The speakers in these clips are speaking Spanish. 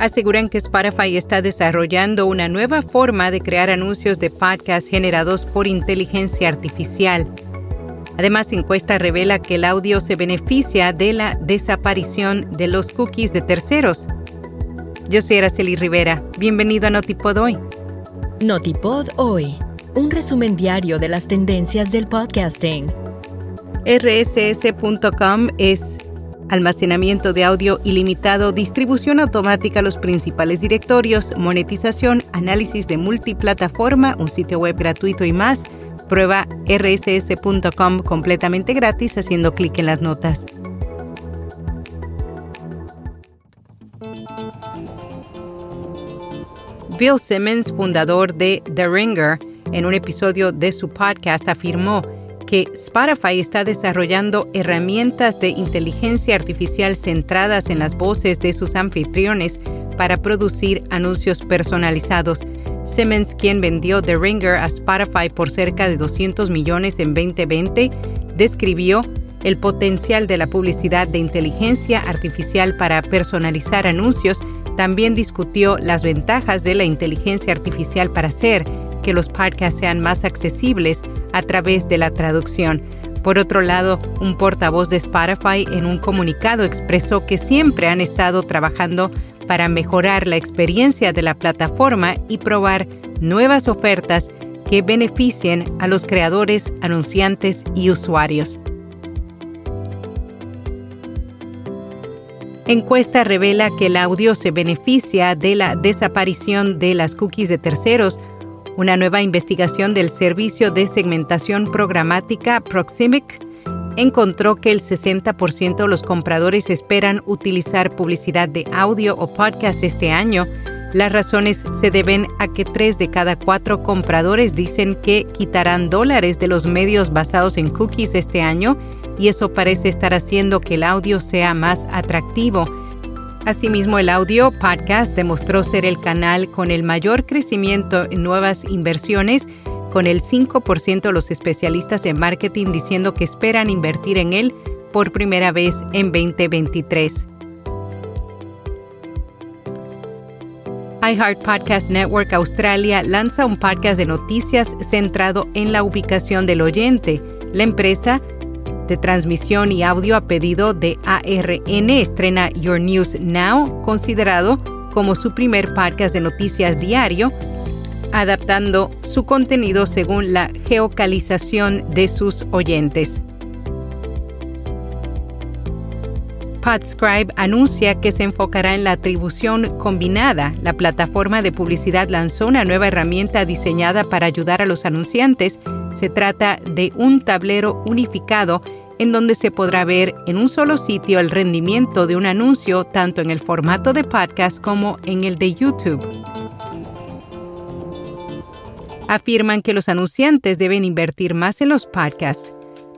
aseguran que Spotify está desarrollando una nueva forma de crear anuncios de podcast generados por inteligencia artificial. Además, encuesta revela que el audio se beneficia de la desaparición de los cookies de terceros. Yo soy Araceli Rivera. Bienvenido a Notipod Hoy. Notipod Hoy, un resumen diario de las tendencias del podcasting. RSS.com es almacenamiento de audio ilimitado, distribución automática a los principales directorios, monetización, análisis de multiplataforma, un sitio web gratuito y más. Prueba rss.com completamente gratis haciendo clic en las notas. Bill Simmons, fundador de The Ringer, en un episodio de su podcast afirmó que Spotify está desarrollando herramientas de inteligencia artificial centradas en las voces de sus anfitriones para producir anuncios personalizados. Simmons, quien vendió The Ringer a Spotify por cerca de 200 millones en 2020, describió el potencial de la publicidad de inteligencia artificial para personalizar anuncios. También discutió las ventajas de la inteligencia artificial para hacer que los podcasts sean más accesibles a través de la traducción. Por otro lado, un portavoz de Spotify en un comunicado expresó que siempre han estado trabajando para mejorar la experiencia de la plataforma y probar nuevas ofertas que beneficien a los creadores, anunciantes y usuarios. Encuesta revela que el audio se beneficia de la desaparición de las cookies de terceros una nueva investigación del servicio de segmentación programática Proximic encontró que el 60% de los compradores esperan utilizar publicidad de audio o podcast este año. Las razones se deben a que tres de cada cuatro compradores dicen que quitarán dólares de los medios basados en cookies este año y eso parece estar haciendo que el audio sea más atractivo. Asimismo, el audio podcast demostró ser el canal con el mayor crecimiento en nuevas inversiones, con el 5% de los especialistas en marketing diciendo que esperan invertir en él por primera vez en 2023. iHeart Podcast Network Australia lanza un podcast de noticias centrado en la ubicación del oyente. La empresa de transmisión y audio a pedido de ARN estrena Your News Now, considerado como su primer podcast de noticias diario, adaptando su contenido según la geocalización de sus oyentes. Podscribe anuncia que se enfocará en la atribución combinada. La plataforma de publicidad lanzó una nueva herramienta diseñada para ayudar a los anunciantes. Se trata de un tablero unificado en donde se podrá ver en un solo sitio el rendimiento de un anuncio tanto en el formato de podcast como en el de YouTube. Afirman que los anunciantes deben invertir más en los podcasts.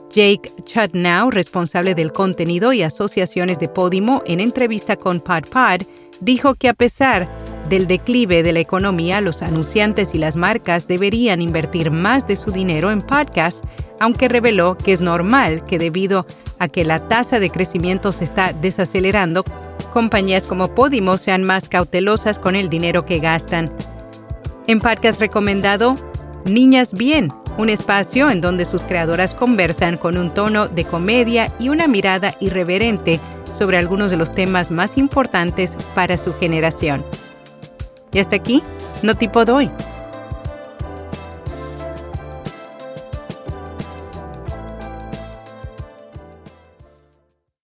Jake Chudnow, responsable del contenido y asociaciones de Podimo, en entrevista con PodPod, dijo que a pesar del declive de la economía, los anunciantes y las marcas deberían invertir más de su dinero en podcasts, aunque reveló que es normal que debido a que la tasa de crecimiento se está desacelerando, compañías como Podimo sean más cautelosas con el dinero que gastan. En podcast recomendado, Niñas Bien, un espacio en donde sus creadoras conversan con un tono de comedia y una mirada irreverente sobre algunos de los temas más importantes para su generación. Y hasta aquí, no tipo doy.